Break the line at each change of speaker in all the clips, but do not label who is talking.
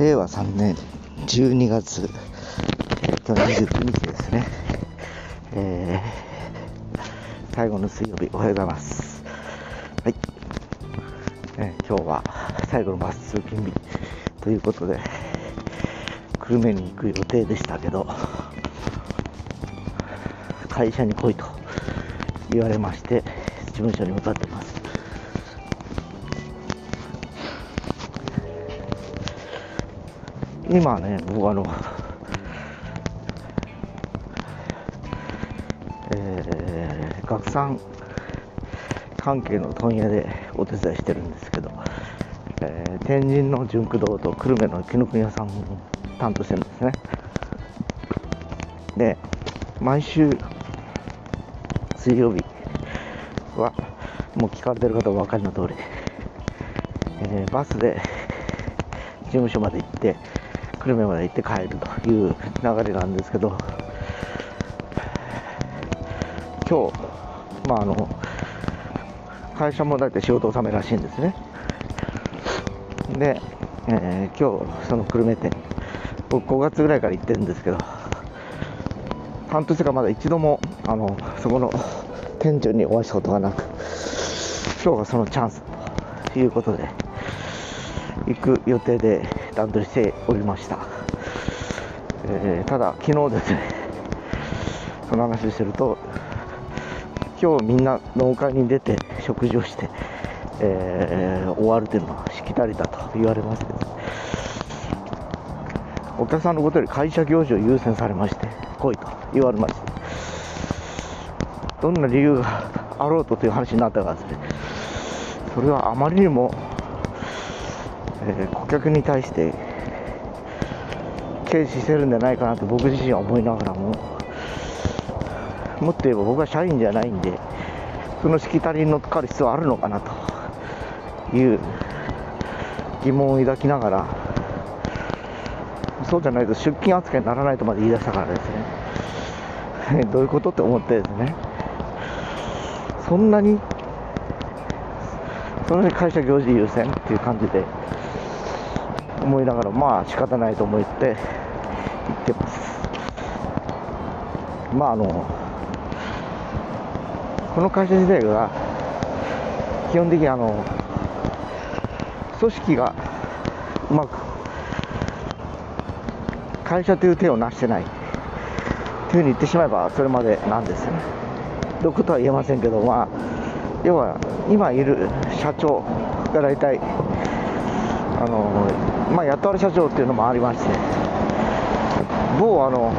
令和3年12月今日29日ですね、えー、最後の水曜日おはようございます。はい、えー、今日は最後のバス通勤日ということで久留米に行く予定でしたけど会社に来いと言われまして事務所に向かって今ね、僕あの、えー、学産関係の問屋でお手伝いしてるんですけど、えー、天神の純駆堂と久留米の紀ノ国屋さんを担当してるんですね。で、毎週水曜日は、もう聞かれてる方はお分かりの通り、えー、バスで事務所まで行って、久留米まで行って帰るという流れなんですけど今日、まあ、あの会社も大体仕事納めらしいんですね。で、えー、今日その久留米店僕5月ぐらいから行ってるんですけど半年がまだ一度もあのそこの店長にお会いしたことがなく今日がそのチャンスということで行く予定で段取りしておりました、えー、ただ昨日ですねその話してると今日みんな農会に出て食事をして、えー、終わるというのはしきたりだと言われますけどお客さんのことより会社行事を優先されまして来いと言われましてどんな理由があろうとという話になったがですね。それはあまりにもえー、顧客に対して軽視してるんじゃないかなと僕自身は思いながらも。もっと言えば僕は社員じゃないんでそのしきたりに乗っかる必要あるのかなという疑問を抱きながらそうじゃないと出勤扱いにならないとまで言い出したからですね。どういうことって思ってですね。そんなにそんなに会社行事優先っていう感じで思いながらまあ仕方ないと思って行ってます。まああのこの会社自体が基本的にあの組織がうまく会社という手を成してないというふうに言ってしまえばそれまでなんですよね。どことは言えませんけどまあ要は今いる社長が大体あのまあ、雇われ社長っていうのもありまして某あの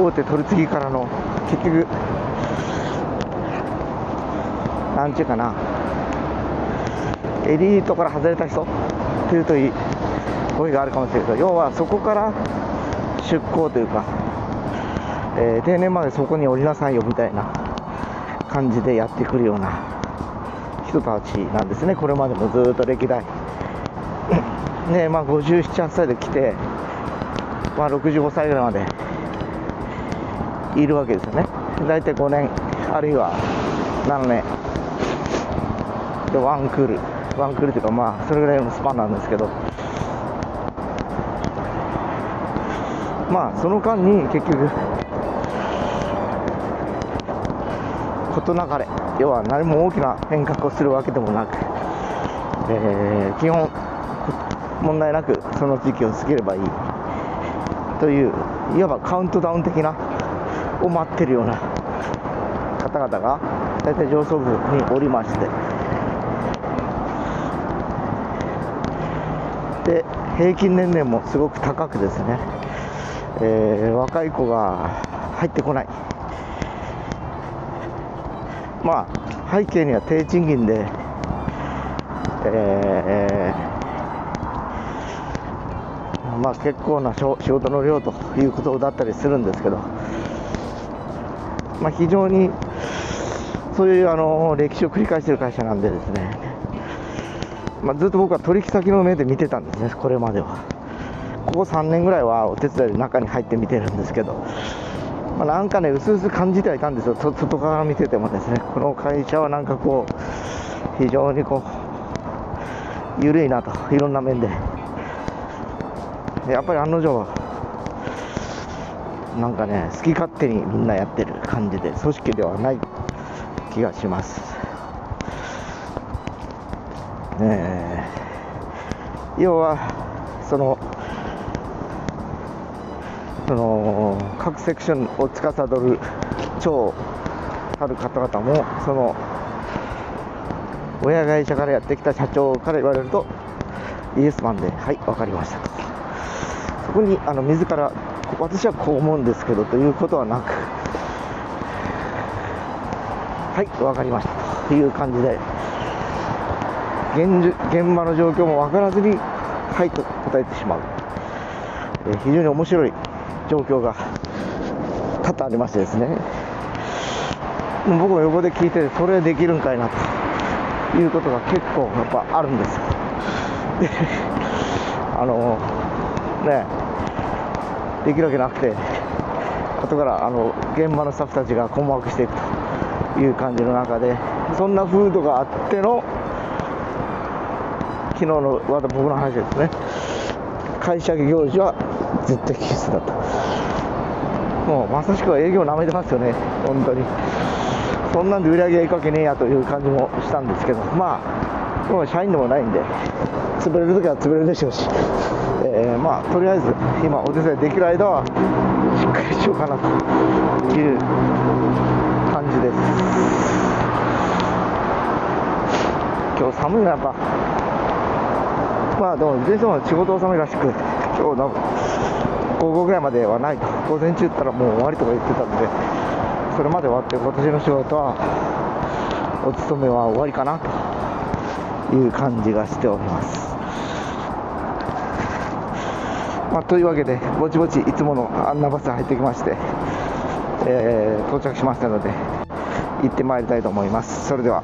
大手取り次ぎからの結局なんちゅうかなエリートから外れた人っていうといい声があるかもしれないけど要はそこから出向というか、えー、定年までそこに降りなさいよみたいな感じでやってくるような人たちなんですねこれまでもずっと歴代 ねまあ、57、8歳で来て、まあ、65歳ぐらいまでいるわけですよね。大体5年、あるいは7年。で、ワンクール。ワンクールというか、まあ、それぐらいのスパンなんですけど、まあ、その間に結局、事なかれ、要は何も大きな変革をするわけでもなく、えー、基本、問題なくその時期を過ぎればいい。といういわばカウントダウン的なを待ってるような方々が大体上層部におりまして。で平均年齢もすごく高くですね、えー、若い子が入ってこない。まあ背景には低賃金で、えーまあ、結構な仕事の量ということだったりするんですけど、まあ、非常にそういうあの歴史を繰り返している会社なんでですね、まあ、ずっと僕は取引先の目で見てたんですね、これまでは。ここ3年ぐらいはお手伝いで中に入って見てるんですけど、まあ、なんかね、うすうす感じてはいたんですよ、外から見ててもですね、この会社はなんかこう、非常にこう、緩いなと、いろんな面で。やっぱり案の定なんかね好き勝手にみんなやってる感じで組織ではない気がします。え。要はそのその各セクションを司る長たる方々もその親会社からやってきた社長から言われるとイエスマンではい分かりました。とそこにあの自ら私はこう思うんですけどということはなくはい分かりました。という感じで現現場の状況も分からずにはいと答えてしまう、えー非常に面白い。状況が多々ありましてですね。僕も横で聞いてそれできるんかいなということが結構やっぱあるんです。よ であのねできるわけなくて後からあの現場のスタッフたちが困惑していくという感じの中でそんな風土があっての昨日の僕の話ですね。会社行事は絶対必須だと。もうまさしくは営業なめてますよね。本当に。そんなんで売り上げいくわけねえやという感じもしたんですけど。まあもう社員でもないんで潰れるときは潰れるでしょうし、えーまあとりあえず今お手伝いできる間はしっかりしようかなという感じです。今日寒いなやっぱ。まあでも前線は仕事納めらしく今日なんか午後ぐらいまではない。と午前中ったらもう終わりとか言ってたんでそれまで終わって今年の仕事はお勤めは終わりかなという感じがしております。まあ、というわけでぼちぼちいつものあんなバス入ってきまして、えー到着しましたので行ってまいりたいと思います。それでは。